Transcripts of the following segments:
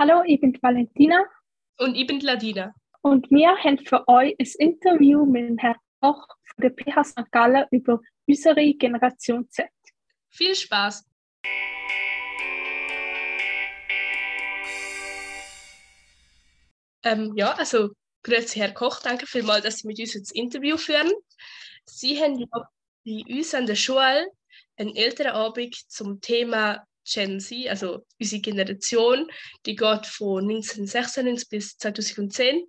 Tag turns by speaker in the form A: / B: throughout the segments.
A: Hallo, ich bin Valentina.
B: Und ich bin Ladina.
A: Und wir haben für euch ein Interview mit dem Herrn Koch von der PH St. Gallen über unsere Generation Z.
B: Viel Spaß! Ähm, ja, also grüezi Herr Koch, danke vielmals, dass Sie mit uns das Interview führen. Sie haben ja bei uns an der Schule einen älteren Abend zum Thema Gen Z, also unsere Generation, die geht von 1996 bis 2010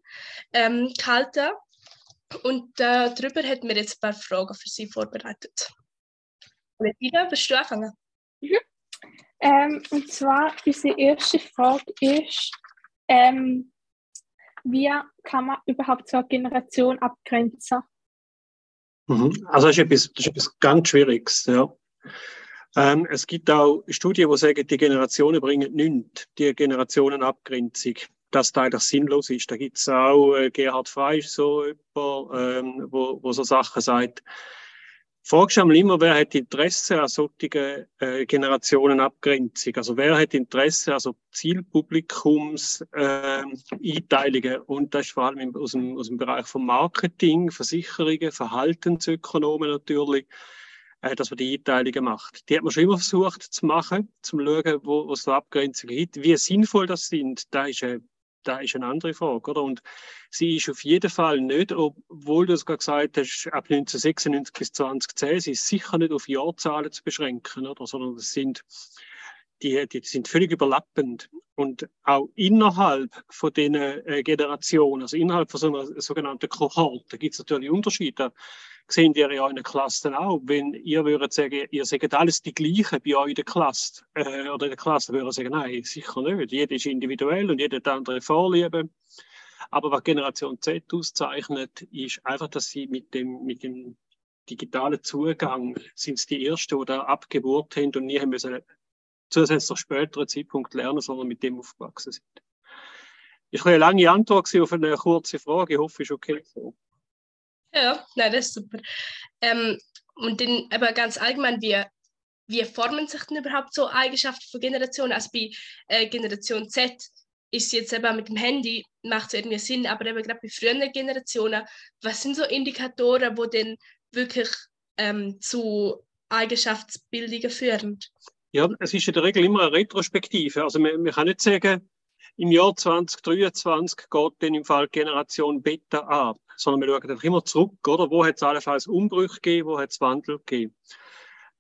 B: ähm, gehalten. Und äh, darüber hätten wir jetzt ein paar Fragen für Sie vorbereitet. Bettina, willst du anfangen?
A: Mhm. Ähm, und zwar, unsere erste Frage ist, ähm, wie kann man überhaupt so eine Generation abgrenzen?
C: Mhm. Also das ist, etwas, das ist etwas ganz Schwieriges. Ja. Ähm, es gibt auch Studien, die sagen, die Generationen bringen nichts, die Generationenabgrenzung, dass das eigentlich sinnlos ist. Da gibt es auch äh, Gerhard Frey, so jemand, ähm, wo, wo so Sachen sagt. Fragst du immer, wer hat Interesse an solchen äh, Generationenabgrenzung? Also wer hat Interesse an so Zielpublikumseinteilungen? Äh, und das ist vor allem aus dem, aus dem Bereich von Marketing, Versicherungen, Verhaltensökonomen natürlich dass man die Einteilungen macht. Die hat man schon immer versucht zu machen, zum schauen, wo, wo es da Abgrenzungen gibt. Wie sinnvoll das sind, da ist eine, da ist eine andere Frage, oder? Und sie ist auf jeden Fall nicht, obwohl du es gerade gesagt hast, ab 1996 bis 2010, sie ist sicher nicht auf Jahrzahlen zu beschränken, oder? Sondern es sind, die, die sind völlig überlappend. Und auch innerhalb von den äh, Generationen, also innerhalb von so einer sogenannten Kohorte, gibt es natürlich Unterschiede sehen ihr ja in den Klassen auch. Wenn ihr würdet sagen, ihr sagt alles die gleiche bei euch in der Klasse, äh, oder in der Klasse, würdet ihr sagen, nein, sicher nicht. Jeder ist individuell und jeder hat andere Vorlieben. Aber was Generation Z auszeichnet, ist einfach, dass sie mit dem, mit dem digitalen Zugang sind die Ersten, die da abgeburt haben und nie haben müssen zusätzlich späteren Zeitpunkt lernen, sondern mit dem aufgewachsen sind. Ich habe eine lange Antwort auf eine kurze Frage. Ich hoffe, es ist okay so.
B: Ja, nein, das ist super. Ähm, und dann aber ganz allgemein, wie, wie formen sich denn überhaupt so Eigenschaften von Generationen? Also bei äh, Generation Z ist jetzt eben mit dem Handy, macht es irgendwie Sinn, aber eben gerade bei früheren Generationen, was sind so Indikatoren, wo dann wirklich ähm, zu Eigenschaftsbildungen führen?
C: Ja, es ist in der Regel immer eine Retrospektive. Also man, man kann nicht sagen, im Jahr 2023 geht dann im Fall Generation Beta ab, sondern wir schauen einfach immer zurück, oder? Wo hat es allenfalls Umbrüche gegeben, wo hat es Wandel gegeben?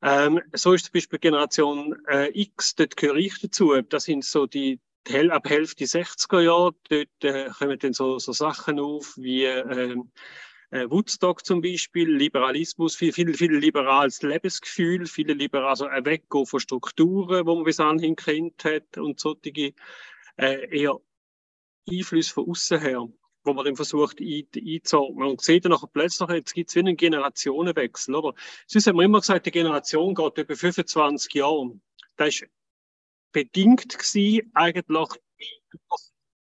C: Ähm, so ist zum Beispiel Generation äh, X, dort gehöre ich dazu. Das sind so die, die ab Hälfte 60er Jahre, dort äh, kommen dann so, so Sachen auf wie äh, äh, Woodstock zum Beispiel, Liberalismus, viel, viel, viel liberales Lebensgefühl, viele liberal, also ein Weggehen von Strukturen, wo man bis anhin kennt hat und solche äh, eher Einflüsse von außen her, wo man dann versucht ein, einzuordnen. Und sieht dann plötzlich, jetzt gibt es wie einen Generationenwechsel. Oder? Sonst haben wir immer gesagt, die Generation geht über 25 Jahre. Das war bedingt gewesen, eigentlich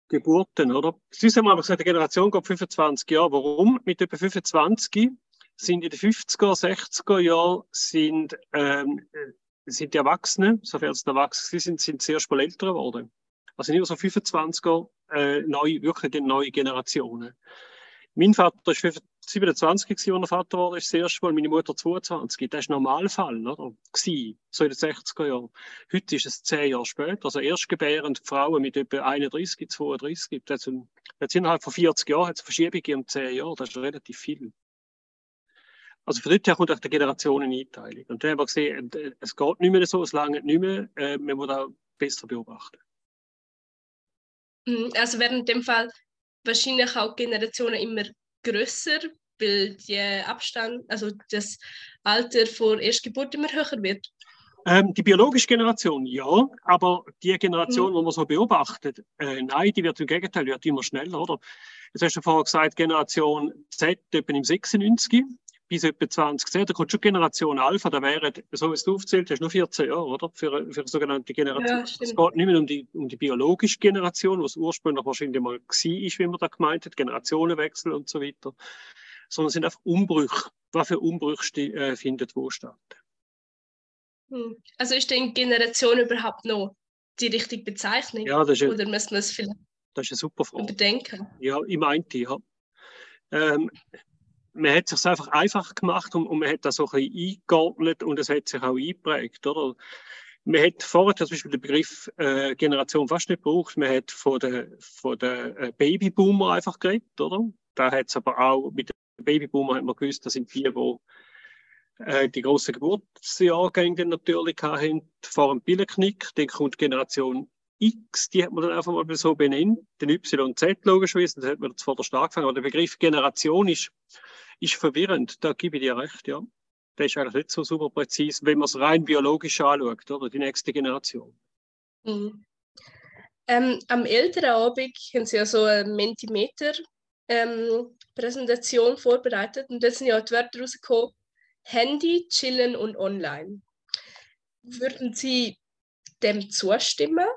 C: Geburten, oder? Sonst haben wir aber gesagt, die Generation geht 25 Jahre. Warum? Mit über 25 sind in den 50er, 60er Jahren sind, ähm, sind die Erwachsenen, sofern sie erwachsen sind, sind sehr mal älter geworden. Also nicht so 25er, äh, neu, wirklich die neue Generationen. Mein Vater ist 27 gewesen, als er Vater wurde, ist das erste Mal, meine Mutter 22. Das ist Normalfall, oder? Gewesen, so in den 60er Jahren. Heute ist es zehn Jahre später. Also erstgebärende Frauen mit etwa 31, 32. Das sind, jetzt innerhalb von 40 Jahren hat es Verschiebungen um zehn Jahre. Das ist relativ viel. Also von dort her kommt auch die Generationeneinteilung. Und da haben wir gesehen, äh, es geht nicht mehr so, es lange nicht mehr. Äh, man muss auch besser beobachten.
B: Mhm, also werden in dem Fall wahrscheinlich auch Generationen immer größer, weil der Abstand, also das Alter vor Erstgeburt immer höher wird.
C: Ähm, die biologische Generation, ja, aber die Generation, mhm. die man so beobachtet, äh, nein, die wird im Gegenteil wird immer schneller, oder? Jetzt hast du vorher gesagt, Generation Z etwa im 96 bis etwa 2010, da kommt schon Generation Alpha, da wären, so wie du aufzählt hast, nur 14 Jahre, oder? Für, für sogenannte Generation. Ja, es geht nicht mehr um die, um die biologische Generation, was ursprünglich wahrscheinlich mal war, wie man da gemeint hat, Generationenwechsel und so weiter, sondern es sind einfach Umbrüche. Was für Umbrüche äh, findet wo statt?
B: Hm. Also ist denn Generation überhaupt noch die richtige Bezeichnung?
C: Ja, das ist,
B: Oder müssen wir es vielleicht
C: das ist eine super Frage.
B: überdenken?
C: Ja, ich meinte, ja. Ähm, man hat es sich einfach einfach gemacht und, und, man hat das so ein bisschen eingeordnet und es hat sich auch eingeprägt, oder? Man hat vorher zum Beispiel den Begriff äh, Generation fast nicht gebraucht. Man hat von den von der äh, Babyboomer einfach geredet, oder? Da hat es aber auch mit den Babyboomer hat man gewusst, das sind die, die äh, die grossen Geburtsjahrgänge natürlich hatten, vor dem Billenknick. Dann kommt Generation X, die hat man dann einfach mal so benannt, den Y und Z logischerweise, das hat man zuvor stark angefangen, aber der Begriff Generation ist, ist verwirrend, da gebe ich dir recht, ja. Der ist eigentlich nicht so super präzise, wenn man es rein biologisch anschaut, oder die nächste Generation.
B: Mhm. Ähm, am älteren Abend haben sie ja so eine Mentimeter-Präsentation ähm, vorbereitet und da sind ja die Wörter rausgekommen, Handy, Chillen und Online. Würden Sie dem zustimmen?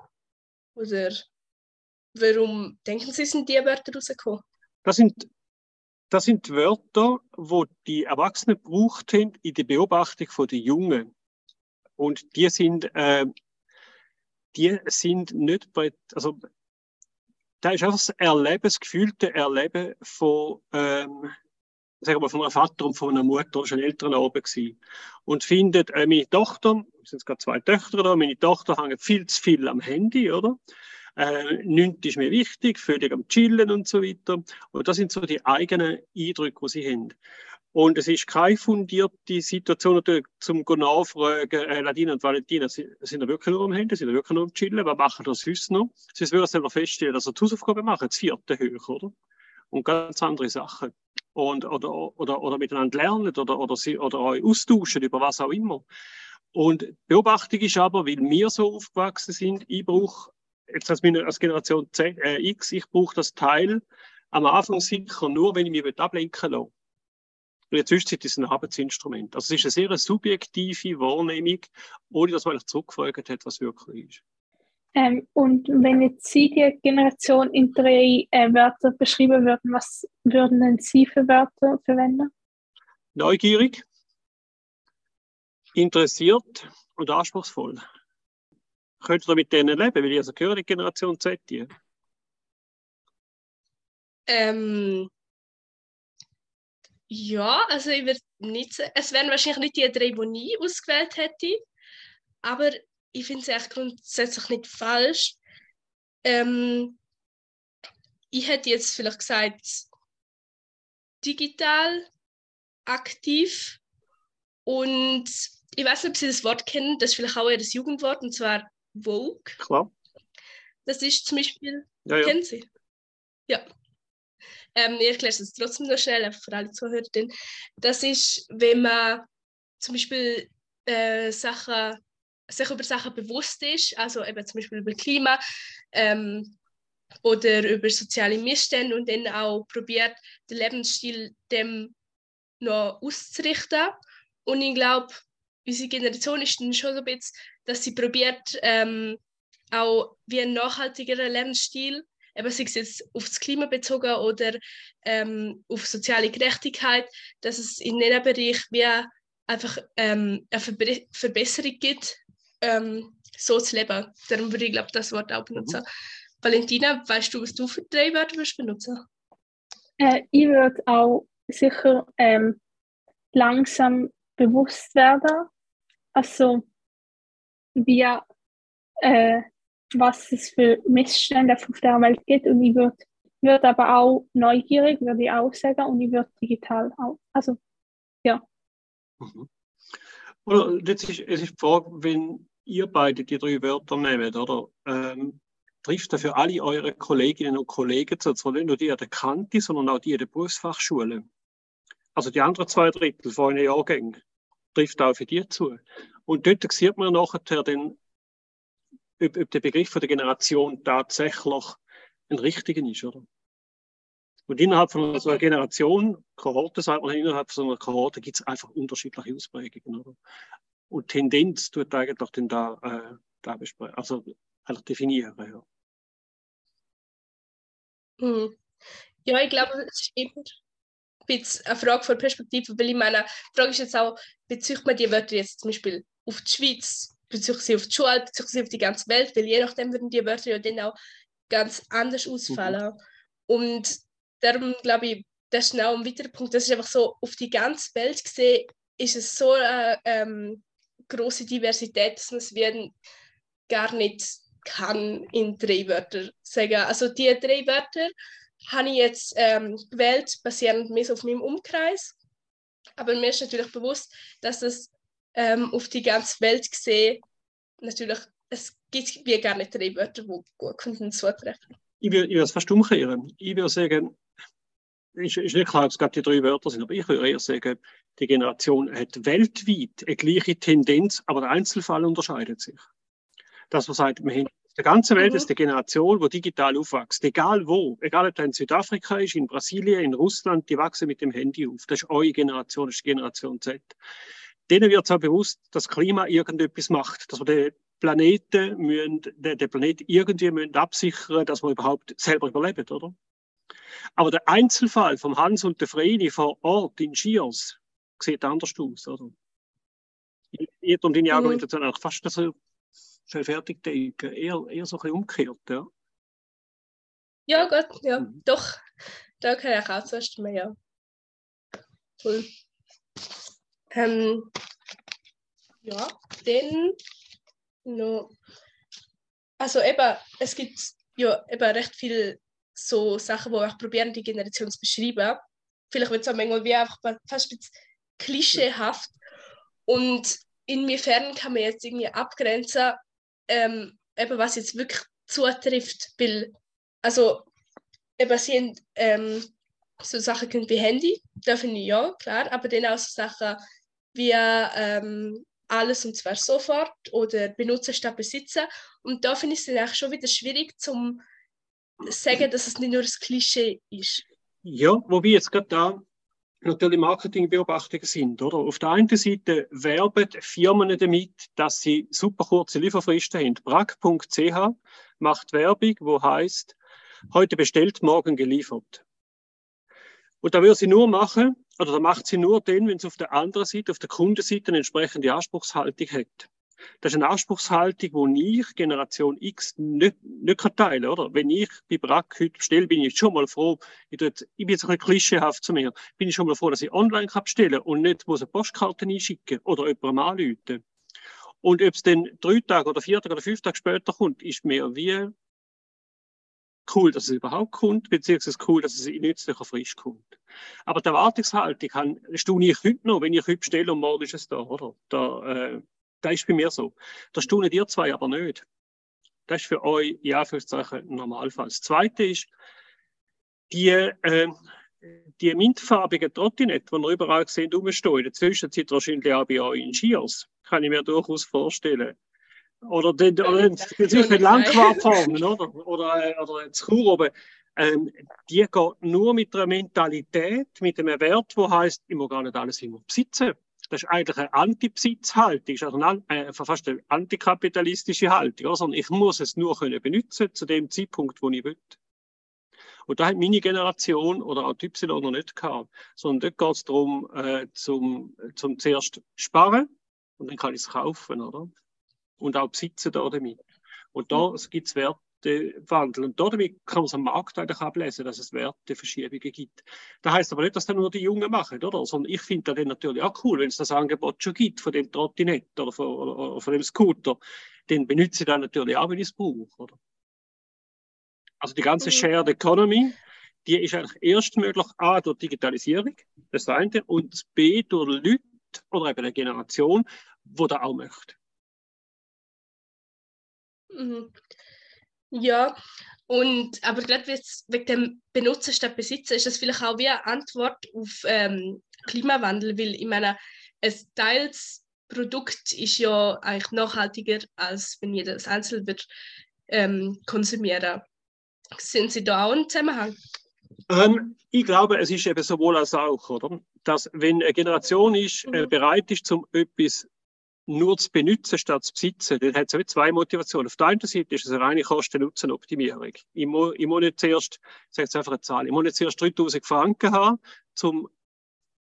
B: Oder warum denken Sie, sind diese Wörter rausgekommen?
C: Das sind, das sind Wörter, wo die Erwachsenen gebraucht haben in der Beobachtung der Jungen. Und die sind, äh, die sind nicht bei, also da ist einfach das Erleben, das gefühlte Erleben von, ähm, sagen wir, von einem Vater und von einer Mutter, schon Eltern oben gewesen. Und findet, äh, meine Tochter, es sind gerade zwei Töchter da, meine Tochter hängt viel zu viel am Handy, oder? Äh, nichts ist mir wichtig, völlig am Chillen und so weiter. Und das sind so die eigenen Eindrücke, die sie haben. Und es ist keine fundierte Situation natürlich zum nachfragen, äh, Ladina und Valentina, sind sind wirklich nur am Handy, sind wirklich nur am Chillen, was machen das sonst noch? Sie würden selber feststellen, dass sie die Hausaufgaben machen, das vierte hoch, oder? Und ganz andere Sachen und, oder, oder, oder miteinander lernen oder, oder, sie, oder euch austauschen über was auch immer. Und Beobachtung ist aber, weil wir so aufgewachsen sind, ich brauche, jetzt als, meine, als Generation Z, äh, X, ich brauche das Teil am Anfang sicher nur, wenn ich mich ablenken lasse. Und in der Zwischenzeit ist es ein Arbeitsinstrument. Also es ist eine sehr subjektive Wahrnehmung, ohne dass man zurückgefragt hat, was wirklich ist.
A: Ähm, und wenn jetzt Sie die Generation in drei äh, Wörter beschreiben würden, was würden denn Sie für Wörter verwenden?
C: Neugierig, interessiert und anspruchsvoll. Könnt ihr mit denen leben? Weil ich also gehöre die Generation Z. Die.
B: Ähm, ja, also ich würde nicht sagen, es wären wahrscheinlich nicht die drei, die ich ausgewählt hätte, aber ich finde es echt grundsätzlich nicht falsch. Ähm, ich hätte jetzt vielleicht gesagt, digital, aktiv und ich weiß nicht, ob Sie das Wort kennen, das ist vielleicht auch eher das Jugendwort, und zwar Vogue.
C: Klar.
B: Das ist zum Beispiel,
C: ja, ja.
B: kennen Sie? Ja. Ähm, ich erkläre es trotzdem noch schnell, für alle Zuhörer. Das ist, wenn man zum Beispiel äh, Sachen sich über Sachen bewusst ist, also eben zum Beispiel über Klima ähm, oder über soziale Missstände und dann auch probiert, den Lebensstil dem noch auszurichten. Und ich glaube, unsere Generation ist dann schon so ein bisschen, dass sie probiert, ähm, auch wie ein nachhaltigerer Lebensstil, eben sei es jetzt auf das Klima bezogen oder ähm, auf soziale Gerechtigkeit, dass es in diesem Bereich wie einfach ähm, eine Verbe Verbesserung gibt ähm, so zu leben. Darum würde ich, glaube das Wort auch benutzen. Mhm. Valentina, weißt du, was du für drei Wörter würdest benutzen?
A: Äh, ich würde auch sicher ähm, langsam bewusst werden. Also, wie, äh, was es für Missstände auf der Welt gibt. Und ich würde würd aber auch neugierig, würde ich auch sagen. Und ich würde digital auch. Also, ja.
C: Mhm. Oder jetzt ist, es ist die Frage, wenn ihr beide die drei Wörter nehmt, oder? Ähm, trifft das für alle eure Kolleginnen und Kollegen zu, zwar nicht nur die an der Kante, sondern auch die an der Berufsfachschule. Also die anderen zwei Drittel von euren Jahrgängen trifft auch für die zu. Und dort sieht man nachher den, ob, ob der Begriff der Generation tatsächlich ein richtiger ist, oder? Und innerhalb von so einer Generation, Kohorte sagt man, innerhalb von so einer Kohorte gibt es einfach unterschiedliche Ausprägungen. Oder? Und Tendenz tut eigentlich dann da, äh, da besprechen, also eigentlich definieren. Ja.
B: Hm. Ja, ich glaube, es ist ein eine Frage von Perspektive, weil ich meine, die Frage ist jetzt auch, bezieht man die Wörter jetzt zum Beispiel auf die Schweiz bezüglich sie auf die Schule, bezüglich sie auf die ganze Welt, weil je nachdem würden die Wörter ja dann auch ganz anders ausfallen. Mhm. Und darum glaube ich, das ist genau ein weiterer Punkt. Das ist einfach so, auf die ganze Welt gesehen, ist es so eine ähm, große Diversität, dass man es werden gar nicht kann in drei Wörter sagen. Also die drei Wörter habe ich jetzt ähm, gewählt, basierend mehr auf meinem Umkreis. Aber mir ist natürlich bewusst, dass es ähm, auf die ganze Welt gesehen natürlich, es gibt wie gar nicht drei Wörter, die gut könnten zutreffen.
C: Ich würde es fast umkehren. Ich würde sagen, ist, ist nicht klar, ob es gerade die drei Wörter sind, aber ich würde eher sagen, die Generation hat weltweit eine gleiche Tendenz, aber der Einzelfall unterscheidet sich. Das, was sagt, wir haben der ganzen Welt mhm. ist die Generation, die digital aufwächst. Egal wo, egal ob das in Südafrika ist, in Brasilien, in Russland, die wachsen mit dem Handy auf. Das ist eure Generation, das ist die Generation Z. Denen wird auch bewusst, dass das Klima irgendetwas macht, dass wir den Planeten, müssen, den, den Planeten irgendwie müssen absichern dass wir überhaupt selber überleben, oder? Aber der Einzelfall vom Hans und der Vreni vor Ort in Schiers sieht anders aus, oder? Jeder und deine Argumentation mhm. fast so fertig denken, eher, eher so ein bisschen umgekehrt, ja.
B: Ja, gut, ja, mhm. doch. Da kann ich auch zuerst mehr, ja. Cool. Ähm, ja, dann noch. Also eben, es gibt ja eben recht viele so Sachen, wo ich probieren, die Generation zu beschreiben. Vielleicht wird es auch manchmal wie einfach fast ein bisschen klischeehaft. Und inwiefern kann man jetzt irgendwie abgrenzen, ähm, eben was jetzt wirklich zutrifft, weil, also, eben sie haben ähm, so Sachen wie Handy, da finde ich ja, klar, aber dann auch so Sachen wie ähm, alles und zwar sofort oder benutzen statt besitzen. Und da finde ich es dann auch schon wieder schwierig zum sagen, dass es nicht nur ein Klischee ist.
C: Ja, wobei jetzt gerade da natürlich Marketingbeobachtungen sind. Oder? Auf der einen Seite werben Firmen damit, dass sie super kurze Lieferfristen haben. Brack.ch macht Werbung, wo heißt, heute bestellt, morgen geliefert. Und da würde sie nur machen, oder da macht sie nur dann, wenn sie auf der anderen Seite, auf der Kundenseite eine entsprechende Anspruchshaltung hat. Das ist eine Anspruchshaltung, die ich, Generation X, nicht, nicht kann teilen oder? Wenn ich bei Brack heute bestelle, bin ich schon mal froh, ich, tue, ich bin jetzt ein bisschen klischeehaft zu mir, bin ich schon mal froh, dass ich online kann bestellen und nicht muss eine Postkarte einschicken oder jemandem anrufen. Und ob es dann drei Tage oder vier Tage oder fünf Tage später kommt, ist mir wie cool, dass es überhaupt kommt, beziehungsweise cool, dass es in nützlicher frisch kommt. Aber die Erwartungshaltung kann, ich heute noch, wenn ich heute bestelle und morgen ist es da, oder? Da, äh, das ist bei mir so. Das staunen ihr zwei aber nicht. Das ist für euch, ja, Anführungszeichen, Normalfall. Das Zweite ist, die, äh, die mintfarbigen Trottinette, die ihr überall gesehen rumstehen, in der Zwischenzeit wahrscheinlich auch bei euch in Skiers, kann ich mir durchaus vorstellen. Oder den, oder den Langquartformen, oder? Oder, äh, oder das Chur oben. Ähm, die geht nur mit einer Mentalität, mit einem Wert, der heißt, ich muss gar nicht alles immer besitzen. Das ist eigentlich eine Antibesitzhaltung, also eine, äh, fast eine antikapitalistische Haltung. Sondern ich muss es nur können benutzen zu dem Zeitpunkt, wo ich will. Und da hat meine Generation oder auch die Y noch nicht gehabt. Sondern dort geht es darum, äh, zum, zum zuerst sparen und dann kann ich es kaufen, oder? Und auch besitzen da damit. Und da gibt es Wert, Wertewandel. Und damit kann man es am Markt eigentlich ablesen, dass es Werteverschiebungen gibt. Das heißt aber nicht, dass das nur die Jungen machen, oder? Sondern ich finde das natürlich auch cool, wenn es das Angebot schon gibt von dem Trottinett oder von, oder von dem Scooter. Den benutze ich dann natürlich auch, wenn ich es brauche, oder? Also die ganze mhm. Shared Economy, die ist eigentlich erst möglich A durch Digitalisierung, das ist das eine, und B durch Leute oder eben eine Generation, die das auch möchte.
B: Mhm. Ja, und, aber gerade wegen dem Benutzen statt Besitzen ist das vielleicht auch wie eine Antwort auf ähm, Klimawandel, weil ich meine, ein teils Produkt ist ja eigentlich nachhaltiger, als wenn jeder das einzeln wird ähm, konsumieren. Sind Sie da auch im Zusammenhang?
C: Ähm, ich glaube, es ist eben sowohl als auch, oder? Dass wenn eine Generation ist, äh, mhm. äh, bereit ist, um etwas nur zu benutzen statt zu besitzen, dann hat es zwei Motivationen. Auf der einen Seite ist es eine reine Kosten-Nutzen-Optimierung. Ich muss, ich muss nicht zuerst, ich sage jetzt einfach eine Zahl, ich muss nicht zuerst 3000 Franken haben, um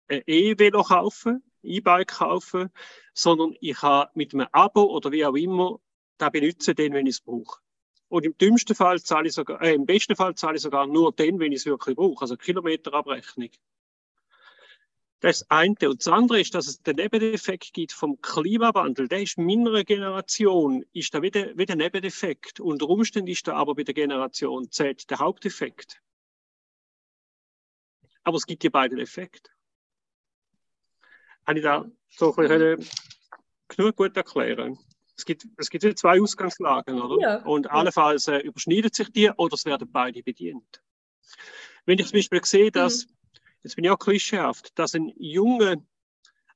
C: ein E-Velo kaufen, E-Bike kaufen, sondern ich kann mit einem Abo oder wie auch immer da benutzen, den, wenn ich es brauche. Und im dümmsten Fall zahle ich sogar, äh, im besten Fall zahle ich sogar nur den, wenn ich es wirklich brauche, also Kilometerabrechnung. Das eine. Und das andere ist, dass es den Nebeneffekt gibt vom Klimawandel. Der ist in meiner Generation, ist da wieder, wieder ein Nebeneffekt. Unter Umständen ist da aber bei der Generation Z der Haupteffekt. Aber es gibt ja beide Effekte. Habe ich da so ein genug gut erklären? Es gibt, es gibt zwei Ausgangslagen, oder? Ja. Und allenfalls äh, überschneiden sich die oder es werden beide bedient. Wenn ich zum Beispiel sehe, dass mhm jetzt bin ich auch klischeehaft, dass ein junger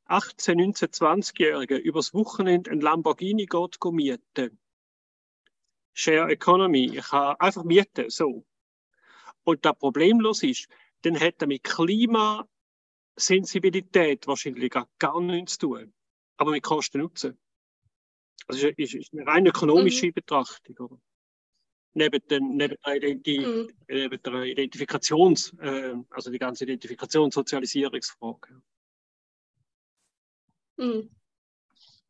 C: 18, 19, 20-Jähriger übers Wochenende ein Lamborghini geht mieten. Share Economy. Ich kann einfach mieten, so. Und da problemlos ist, dann hat er mit Klimasensibilität wahrscheinlich gar nichts zu tun. Aber mit Kosten-Nutzen. Also ist, ist eine rein ökonomische mhm. Betrachtung. Oder? Neben, den, neben, der, Identi mhm. neben der Identifikations-, äh, also die ganze Identifikations-, Sozialisierungsfrage.
A: Mhm.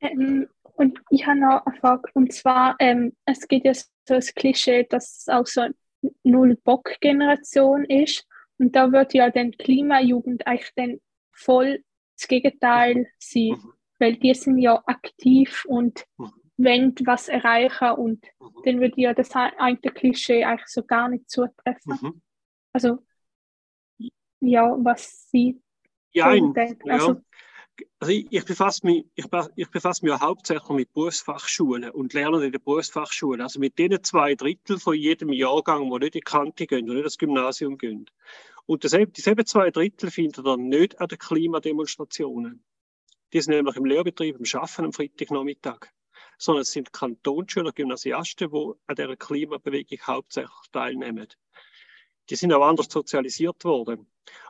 A: Ähm, und ich habe noch eine Frage, und zwar, ähm, es gibt ja so das Klischee, dass es auch so eine Null-Bock-Generation ist. Und da wird ja dann Klimajugend eigentlich dann voll das Gegenteil sein, mhm. weil die sind ja aktiv und mhm wollen was erreichen und mhm. dann würde ja das eigentliche Klischee eigentlich so gar nicht zutreffen. Mhm. Also, ja, was sie
C: ja, denken. Ja. Also, also ich, ich, befasse mich, ich, ich befasse mich ja hauptsächlich mit Berufsfachschulen und lerne in den Berufsfachschulen. Also mit denen zwei Drittel von jedem Jahrgang, die nicht in die Kante gehen, die nicht ins Gymnasium gehen. Und dieselben zwei Drittel findet ihr nicht an den Klimademonstrationen. Die sind nämlich im Lehrbetrieb, im Schaffen am Freitagnachmittag sondern es sind Kantonsschüler, Gymnasiasten, die an dieser Klimabewegung hauptsächlich teilnehmen. Die sind auch anders sozialisiert worden.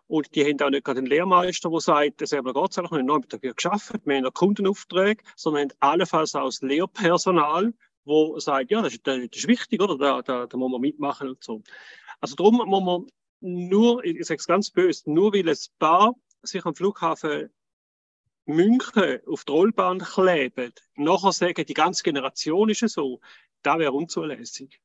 C: Und die haben auch nicht gerade einen Lehrmeister, der sagt, das haben wir Gott sei Dank nicht dafür geschafft, wir haben Kundenaufträge, sondern haben allenfalls auch das Lehrpersonal, wo sagt, ja, das ist, das ist wichtig, oder? Da, da, da muss man mitmachen und so. Also darum muss man nur, ich sage es ganz böse, nur weil ein Paar sich am Flughafen München auf die Rollbahn kleben, nachher sagen, die ganze Generation ist so, das wäre unzulässig.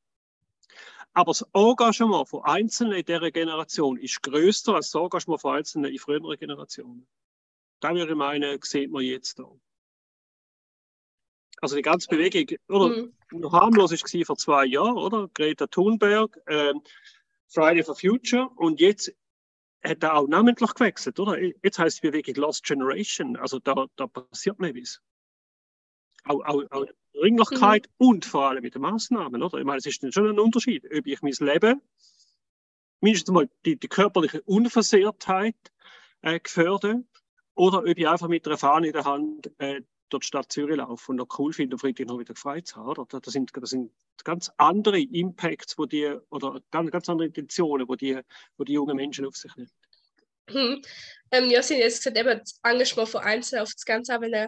C: Aber das Engagement von Einzelnen in dieser Generation ist größer als das Engagement von Einzelnen in früheren Generationen. Da würde ich meinen, sieht man jetzt da. Also die ganze Bewegung, oder? Mhm. Noch harmlos war vor zwei Jahren, oder? Greta Thunberg, äh, Friday for Future. Und jetzt hat er auch namentlich gewechselt, oder? Jetzt heißt es wirklich Lost Generation. Also da, da passiert nicht was. Auch, auch, auch Dringlichkeit mhm. und vor allem mit den Maßnahmen, oder? Ich meine, es ist dann schon ein Unterschied, ob ich mein Leben, mindestens mal die, die körperliche Unversehrtheit äh, gefördere oder ob ich einfach mit einer Fahne in der Hand äh, durch die Stadt Zürich laufe und noch cool finde, am Freitag noch wieder frei zu haben. Oder? Das, sind, das sind ganz andere Impacts, wo die, oder ganz, ganz andere Intentionen, wo die, wo die jungen Menschen auf sich nehmen.
B: Hm. Ähm, ja, haben jetzt gesagt, eben das Engagement von Einzelnen auf das Ganze Ebene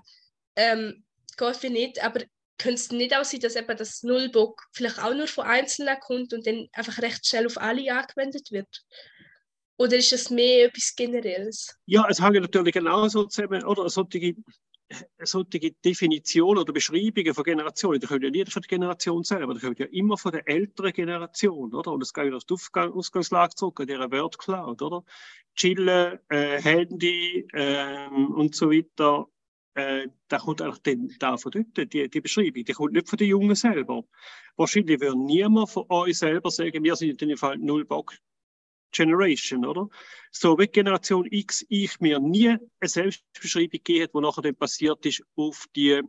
B: ähm, geht wie nicht, aber könnte es nicht auch sein, dass eben das Nullbock vielleicht auch nur von Einzelnen kommt und dann einfach recht schnell auf alle angewendet wird? Oder ist das mehr etwas Generelles?
C: Ja, es hängt natürlich genauso zusammen, oder solche solche Definitionen oder Beschreibungen von Generationen, die kommen ja nicht von der Generation selber, die kommen ja immer von der älteren Generation, oder? Und es geht auf die Ausgangslage zurück, an dieser Word Cloud, oder? Chillen, äh, Handy ähm, und so weiter, äh, da kommt eigentlich den, da von dort, die, die Beschreibung, die kommt nicht von den Jungen selber. Wahrscheinlich würde niemand von euch selber sagen, wir sind in dem Fall null Bock Generation, oder? So wie Generation X ich mir nie eine Selbstbeschreibung gegeben wo nachher dann passiert ist auf die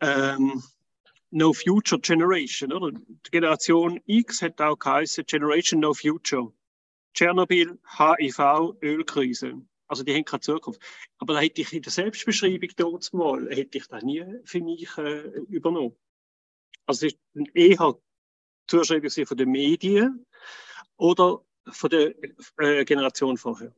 C: ähm, No Future Generation, oder? Die Generation X hat auch geheißen Generation No Future. Tschernobyl, HIV, Ölkrise. Also die haben keine Zukunft. Aber da hätte ich in der Selbstbeschreibung dort mal, hätte ich das nie für mich äh, übernommen. Also es ist eher Zuschreibung von den Medien, oder von der äh, Generation vorher?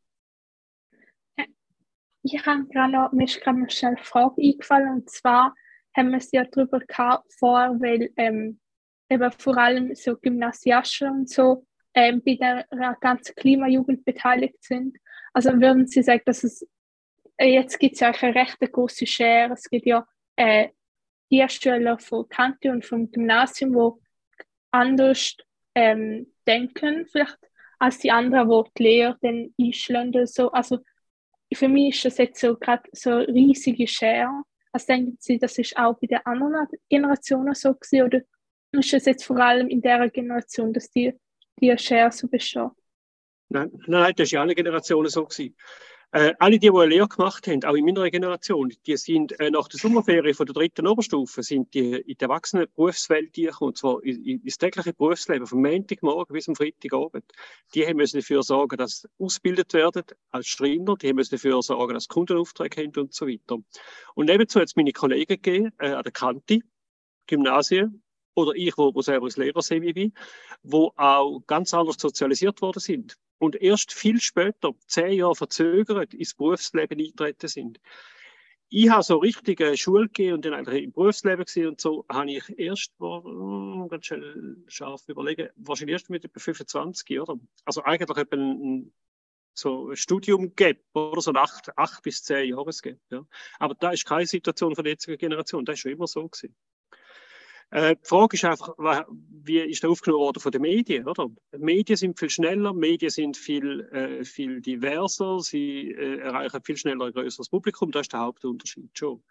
A: Ich habe gerade noch, eine Frage eingefallen und zwar haben wir es ja darüber gehabt vor, weil ähm, eben vor allem so Gymnasiasten und so ähm, bei der ganzen Klimajugend beteiligt sind. Also würden Sie sagen, dass es äh, jetzt gibt es ja eine recht große Schere. Es gibt ja äh, die Schüler von Kante und vom Gymnasium, die anders ähm, denken, vielleicht als die anderen, wo die Lehrer dann einschlagen. So. Also für mich ist das jetzt so gerade so eine riesige Schere. Also denken Sie, das ist auch bei den anderen Generationen so gewesen, oder ist das jetzt vor allem in der Generation, dass die, die Schere so besteht?
C: Nein, nein, das war ja alle Generationen so gewesen. Äh, alle die, die eine Lehre gemacht haben, auch in meiner Generation, die sind äh, nach der Sommerferie von der dritten Oberstufe sind die in die erwachsene Berufswelt gekommen, und zwar ins tägliche Berufsleben, vom Montagmorgen bis zum Freitagabend. Die haben müssen dafür sorgen, dass sie ausgebildet werden als Schreiner, die haben müssen dafür sorgen, dass sie Kundenaufträge haben und so weiter. Und nebenzu hat es meine Kollegen gegeben, äh, an der Kante, Gymnasien, oder ich, wo, wo selber als Lehrer bin, wo auch ganz anders sozialisiert worden sind und erst viel später, zehn Jahre verzögert, ins Berufsleben eingetreten sind. Ich habe so richtig eine Schule gegeben und dann eigentlich im Berufsleben gesehen und so habe ich erst, oh, ganz schön scharf überlegen, wahrscheinlich erst mit etwa 25, oder? Also eigentlich etwa ein, so ein Studium gap oder so ein acht, acht bis zehn Jahresgap. Ja. Aber da ist keine Situation von der jetzigen Generation, das ist schon immer so gewesen. Äh, die Frage ist einfach, wie ist das aufgenommen worden von den Medien? Oder? Die Medien sind viel schneller, Medien sind viel, äh, viel diverser, sie äh, erreichen viel schneller ein größeres Publikum, das ist der Hauptunterschied schon.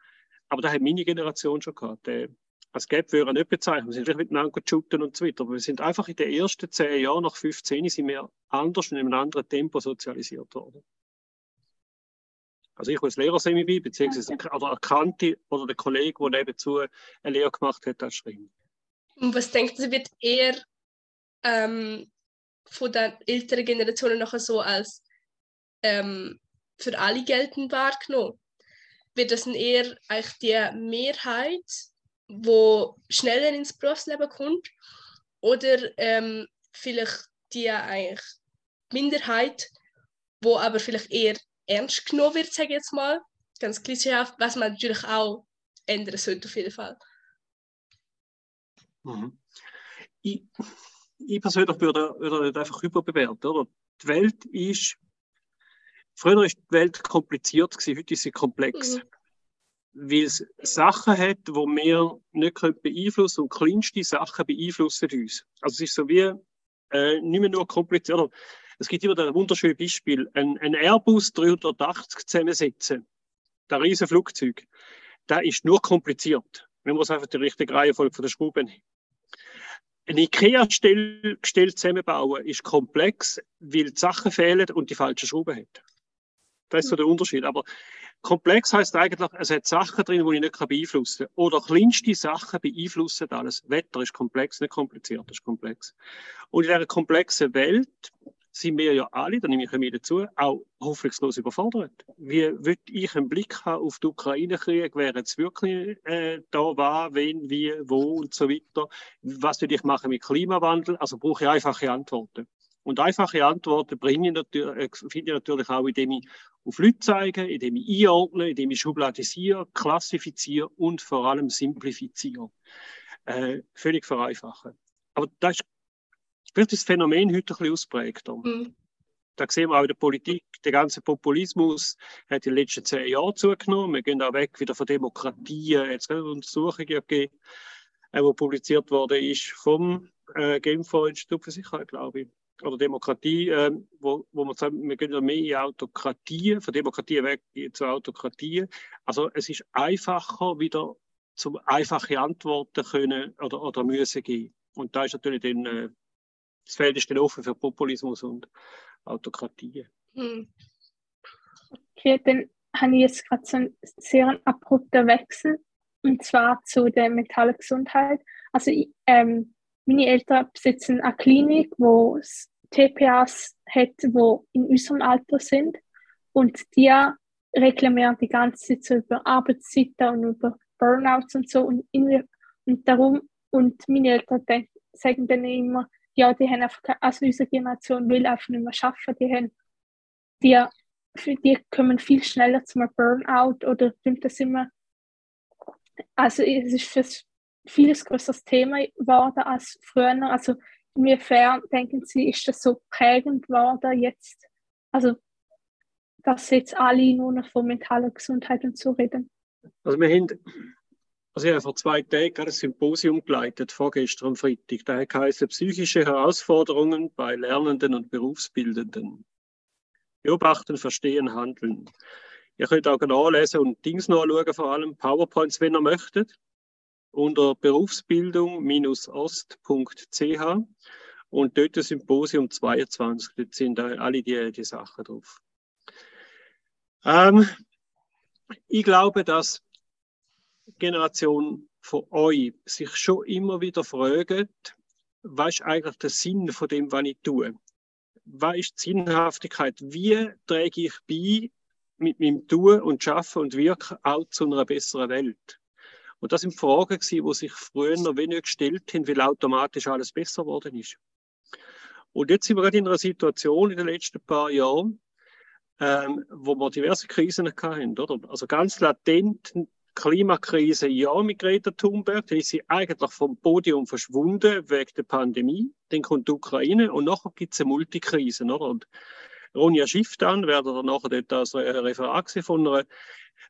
C: Aber da hat meine Generation schon gehabt. Äh, als Gap würde ich nicht bezeichnen. Wir sind vielleicht miteinander shooten und so weiter. Aber wir sind einfach in den ersten zehn Jahren, nach 15, sind wir anders und in einem anderen Tempo sozialisiert worden. Also ich als Lehrer bin, beziehungsweise oder erkannte oder der Kollege, der nebenzu eine Lehre gemacht hat, als Schreiner.
B: Und was denkt Sie, wird eher ähm, von der älteren Generation nachher so als ähm, für alle geltend wahrgenommen? Wird das eher eigentlich die Mehrheit, wo schneller ins Berufsleben kommt? Oder ähm, vielleicht die eigentlich Minderheit, wo aber vielleicht eher ernst genommen wird, sage ich jetzt mal. Ganz klischeehaft, was man natürlich auch ändern sollte auf jeden Fall.
C: Mhm. Ich, ich, persönlich würde, würde nicht einfach überbewerten. Oder? Die Welt ist, früher war die Welt kompliziert, gewesen, heute ist sie komplex. Mhm. Weil es Sachen hat, die wir nicht beeinflussen können und kleinste Sachen beeinflussen uns. Also es ist so wie äh, nicht mehr nur kompliziert. Es gibt immer ein wunderschönes Beispiel. Ein, ein Airbus 380 zusammensetzen, der riesen Flugzeug, der ist nur kompliziert. Man muss einfach die richtige Reihenfolge von der Schrauben haben. Ein IKEA-Gestell zusammenbauen ist komplex, weil die Sachen fehlen und die falschen Schrauben hat. Das ist so der Unterschied. Aber komplex heißt eigentlich, es hat Sachen drin, die ich nicht beeinflussen kann. Oder kleinste Sachen beeinflussen alles. Wetter ist komplex, nicht kompliziert, ist komplex. Und in dieser komplexen Welt sind wir ja alle, da nehme ich mich dazu, auch hoffnungslos überfordert. Wie würde ich einen Blick haben auf den Ukraine-Krieg, wer jetzt wirklich äh, da war, wen, wie, wo und so weiter? Was würde ich machen mit Klimawandel? Also brauche ich einfache Antworten. Und einfache Antworten bringe ich natürlich, äh, finde ich natürlich auch, indem ich auf Leute zeige, indem ich einordne, indem ich schubladisiere, klassifiziere und vor allem simplifiziere. Äh, völlig vereinfachen. Aber das ist Vielleicht ist das Phänomen heute ein bisschen ausprägter. Mhm. Da sehen wir auch in der Politik, der ganze Populismus hat in den letzten zehn Jahren zugenommen. Wir gehen auch weg wieder von Demokratie. Jetzt eine Untersuchung gegeben, äh, die publiziert wurde, ist vom äh, Genfer Institut für Sicherheit, glaube ich. Oder Demokratie, äh, wo, wo man sagt, wir gehen mehr in Autokratie, von Demokratie weg zu Autokratie. Also es ist einfacher, wieder zum einfache Antworten können oder, oder müssen geben. Und da ist natürlich dann äh, das Feld ist dann offen für Populismus und Autokratie. Hm.
A: Okay, dann habe ich jetzt gerade so einen sehr abrupten Wechsel und zwar zu der mentalen Gesundheit. Also ich, ähm, meine Eltern besitzen eine Klinik, wo es TPAs hat, wo in unserem Alter sind und die reklamieren die ganze Zeit so über Arbeitszeiten und über Burnouts und so und, in, und darum und meine Eltern denken, sagen dann immer, ja, die haben einfach, also unsere Generation will einfach nicht mehr arbeiten, die haben, die, für die kommen viel schneller zum Burnout oder nimmt das immer, also es ist für vieles größeres Thema geworden als früher, also inwiefern denken Sie, ist das so prägend geworden jetzt, also dass jetzt alle nur noch von mentaler Gesundheit und so reden.
C: Also wir haben, also ich habe vor zwei Tagen ein Symposium geleitet, vorgestern am Freitag. Da heißt psychische Herausforderungen bei Lernenden und Berufsbildenden. Beobachten, verstehen, handeln. Ihr könnt auch nachlesen und Dings nachschauen, vor allem PowerPoints, wenn ihr möchtet, unter berufsbildung-ost.ch und dort das Symposium 22, dort sind alle die, die Sachen drauf. Ähm, ich glaube, dass Generation von euch sich schon immer wieder fragt, was ist eigentlich der Sinn von dem, was ich tue? Was ist die Sinnhaftigkeit? Wie träge ich bei mit meinem Tun und Schaffen und Wirken auch zu einer besseren Welt? Und das sind Fragen, die sich früher noch weniger gestellt haben, weil automatisch alles besser geworden ist. Und jetzt sind wir gerade in einer Situation in den letzten paar Jahren, ähm, wo wir diverse Krisen hatten, oder? Also ganz latent Klimakrise, ja, mit Greta Thunberg, die ist sie eigentlich vom Podium verschwunden wegen der Pandemie. Dann kommt die Ukraine und nachher gibt es eine Multikrise, oder? Und Ronja Schiff dann, werde dann nachher dort als Referat von einer,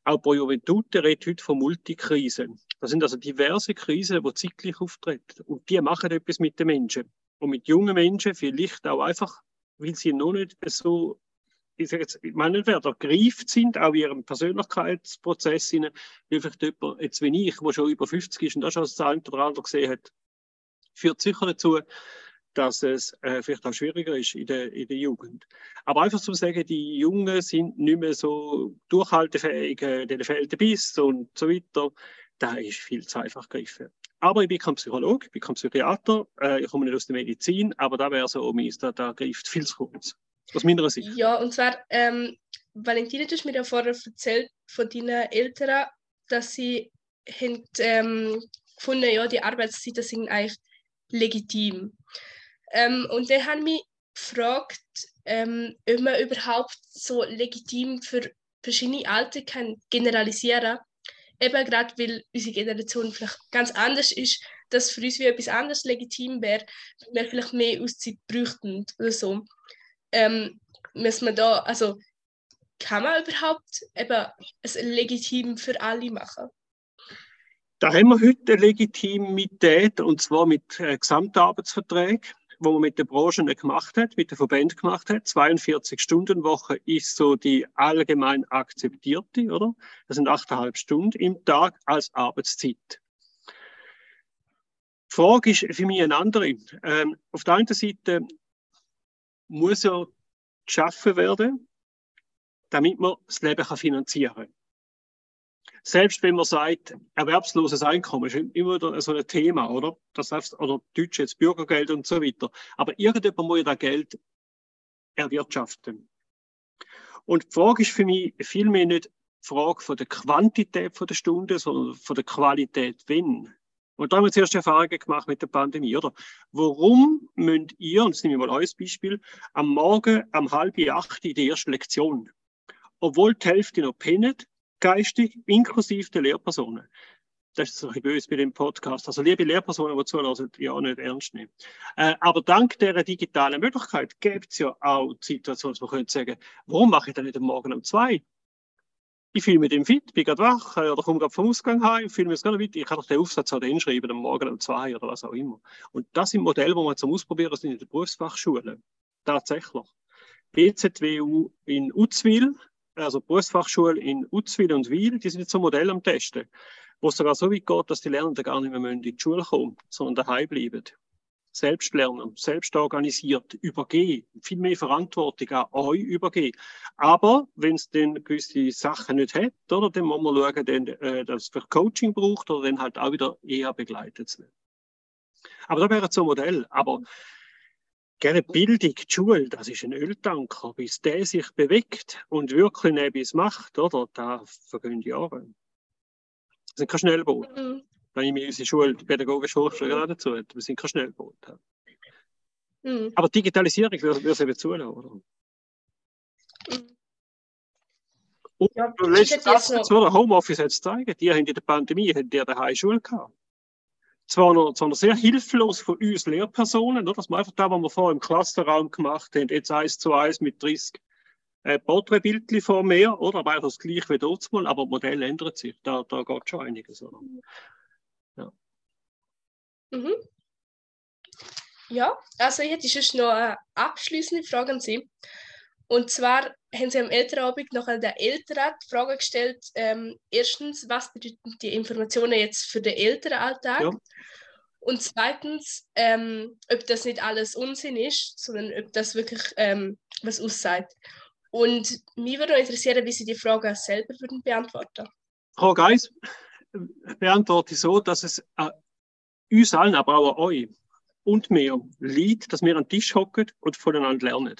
C: auch Pro Juventute redet heute von Multikrisen. Das sind also diverse Krisen, die zeitlich auftreten. Und die machen etwas mit den Menschen. Und mit jungen Menschen vielleicht auch einfach, weil sie noch nicht so ich sage jetzt, ich meine wer da gereift sind, auch in ihrem Persönlichkeitsprozess, wie vielleicht jemand, jetzt wie ich, der schon über 50 ist und das schon das eine oder andere gesehen hat, führt sicher dazu, dass es äh, vielleicht auch schwieriger ist in der, in der Jugend. Aber einfach zu sagen, die Jungen sind nicht mehr so durchhaltefähig, äh, denen fehlt der Biss und so weiter, da ist viel zu einfach gegriffen. Aber ich bin kein Psychologe, ich bin kein Psychiater, äh, ich komme nicht aus der Medizin, aber da wäre so um da, da greift viel zu kurz. Aus meiner Sicht.
B: Ja, und zwar, ähm, Valentina, du hast mir ja vorher erzählt von deinen Eltern, dass sie haben, ähm, gefunden ja, die Arbeitszeiten sind eigentlich legitim. Ähm, und dann haben mich gefragt, ähm, ob man überhaupt so legitim für verschiedene Alter kann generalisieren Eben gerade, weil unsere Generation vielleicht ganz anders ist, dass für uns wie etwas anderes legitim wäre, wir vielleicht mehr Auszeit bräuchten oder so ähm, müssen wir da, also kann man überhaupt eben es legitim für alle machen?
C: Da haben wir heute eine Legitimität und zwar mit äh, Gesamtarbeitsverträgen, wo man mit der Branche gemacht hat, mit der Verband gemacht hat. 42 Stunden Woche ist so die allgemein akzeptierte, oder? Das sind 8,5 Stunden im Tag als Arbeitszeit. Die Frage ist für mich eine andere. Ähm, auf der einen Seite muss ja geschaffen werden, damit man das Leben kann finanzieren kann. Selbst wenn man sagt, erwerbsloses Einkommen ist immer so ein Thema, oder? Das heißt, oder Deutsch jetzt Bürgergeld und so weiter. Aber irgendjemand muss ja das Geld erwirtschaften. Und die Frage ist für mich vielmehr nicht die Frage von der Quantität von der Stunde, sondern von der Qualität, wenn. Und da haben wir zuerst Erfahrungen gemacht mit der Pandemie, oder? Warum müsst ihr, und das nehme ich mal als Beispiel, am Morgen um halb acht in die erste Lektion, obwohl die Hälfte noch pennt, geistig, inklusive der Lehrpersonen. Das ist ein bisschen böse bei dem Podcast. Also, liebe Lehrpersonen, die zuhören, ja nicht ernst nehmen. Äh, aber dank dieser digitalen Möglichkeit gibt es ja auch die Situation, dass man sagen, warum mache ich denn nicht am Morgen um zwei? Ich fühle mich dem fit, bin gerade wach äh, oder komme gerade vom Ausgang heim, fühle mich gerade fit. Ich kann doch den Aufsatz auch dann schreiben, am Morgen um zwei oder was auch immer. Und das sind Modelle, die wir zum Ausprobieren sind in der Berufsfachschule. Tatsächlich. BZWU in Uzwil, also Berufsfachschule in Uzwil und Wil, die sind jetzt so Modell am Testen, wo es sogar so weit geht, dass die Lernenden gar nicht mehr in die Schule kommen, sondern daheim bleiben selbst lernen, selbst organisiert übergehen, viel mehr Verantwortung an euch übergehen. Aber wenn es dann gewisse Sachen nicht hat, oder, dann muss man schauen, dann, äh, dass es für Coaching braucht oder dann halt auch wieder eher begleitet zu werden. Aber da wäre so ein Modell. Aber gerne Bildung, die Schule, das ist ein Öltanker. Bis der sich bewegt und wirklich etwas macht, oder, da vergehen Jahre. Das sind keine Schnellboote. Wenn ich mir unsere Schule, die pädagogische Hochschule gerade dazu Wir sind kein Schnellboot. Mhm. Aber Digitalisierung würde es eben zulassen, oder? Mhm. Und ja, letztes Satz so. zu Homeoffice hat es zeigen, die haben in der Pandemie haben die daheim Schule gehabt. Zwar noch, zwar noch sehr hilflos von uns Lehrpersonen, dass wir einfach da, was wir vorher im Klassenraum gemacht haben, jetzt eins zu eins mit 30 ein Porträtbildchen vor mir, oder? Aber einfach das gleiche wie dort mal, aber das Modell ändert sich. Da, da geht schon einiges, oder?
B: Ja. Mhm. Ja, also ich hätte schon noch eine abschließende Frage an Sie. Und zwar haben Sie am Elternabend noch an der Eltern die Frage gestellt, ähm, erstens, was bedeuten die Informationen jetzt für den Elternalltag? Ja. Und zweitens, ähm, ob das nicht alles Unsinn ist, sondern ob das wirklich ähm, was aussagt. Und mich würde interessieren, wie Sie die Frage selber würden beantworten.
C: Frau Geis, beantworte so, dass es äh, uns allen, aber auch euch und mir liegt, dass wir an den Tisch hocken und voneinander lernen.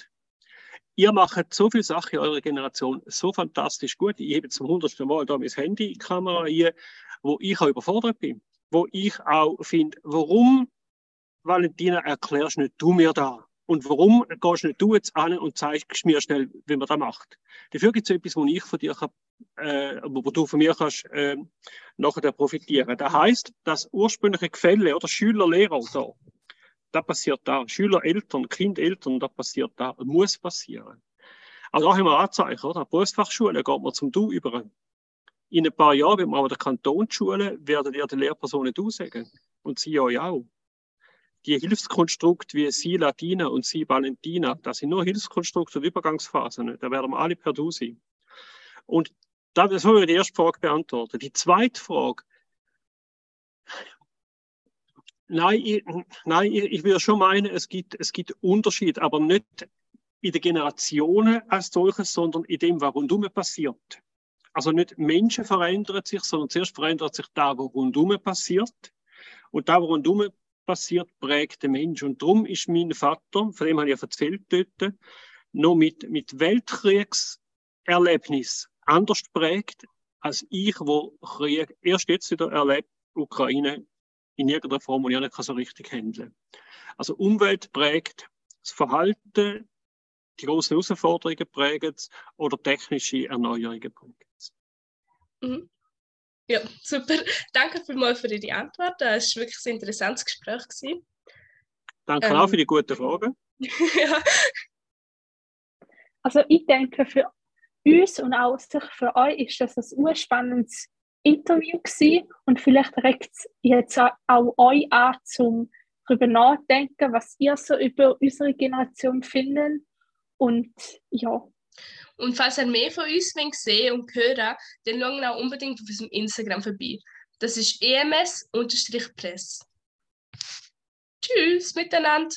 C: Ihr macht so viele Sachen in eurer Generation so fantastisch gut. Ich habe zum hundertsten Mal da mein Handy in die Kamera hier, wo ich auch überfordert bin. Wo ich auch finde, warum, Valentina, erklärst nicht du mir da? Und warum gehst nicht du jetzt an und zeigst mir schnell, wie man das macht? Dafür gibt es etwas, wo ich von dir kann, äh, wo du von mir kannst äh, nachher profitieren. Das heißt, das ursprüngliche Gefälle oder Schüler, Lehrer da, das passiert da. Schüler, Eltern, Kind, Eltern, das passiert da. Muss passieren. Also auch immer Anzeichen, oder? Berufsfachschule geht man zum Du über. In ein paar Jahren, wenn wir aber der Kantonsschule, werden ihr die Lehrpersonen Du sagen. Und sie euch auch die Hilfskonstrukte wie Sie Latina und Sie Valentina, das sind nur Hilfskonstrukte und Übergangsphasen. Da werden wir alle per Du sein. Und das soll ich die erste Frage beantworten. Die zweite Frage. Nein, ich, nein, ich würde schon meinen, es gibt, es gibt Unterschiede, aber nicht in den Generationen als solches, sondern in dem, was rundum passiert. Also nicht Menschen verändern sich, sondern zuerst verändert sich da, was rundum passiert. Und da, was rundum passiert, prägt der Mensch. Und darum ist mein Vater, von dem habe ich ja erzählt dort, noch mit, mit Weltkriegserlebnis anders prägt, als ich, wo Krieg erst jetzt wieder erlebt, Ukraine in irgendeiner Form und ich nicht so richtig handeln Also Umwelt prägt das Verhalten, die großen Herausforderungen prägen oder technische Erneuerungen prägen.
B: Ja, super. Danke vielmals für die Antwort. Das war wirklich ein interessantes Gespräch. Gewesen.
C: Danke ähm, auch für die guten Fragen. ja.
A: Also ich denke, für uns und auch für euch ist das ein urspannendes Interview gewesen und vielleicht regt es jetzt auch euch an, zum darüber nachdenken, was ihr so über unsere Generation findet. Und ja,
B: und falls ihr mehr von uns sehen und hören dann schaut auch unbedingt auf unserem Instagram vorbei. Das ist ems-press. Tschüss miteinander!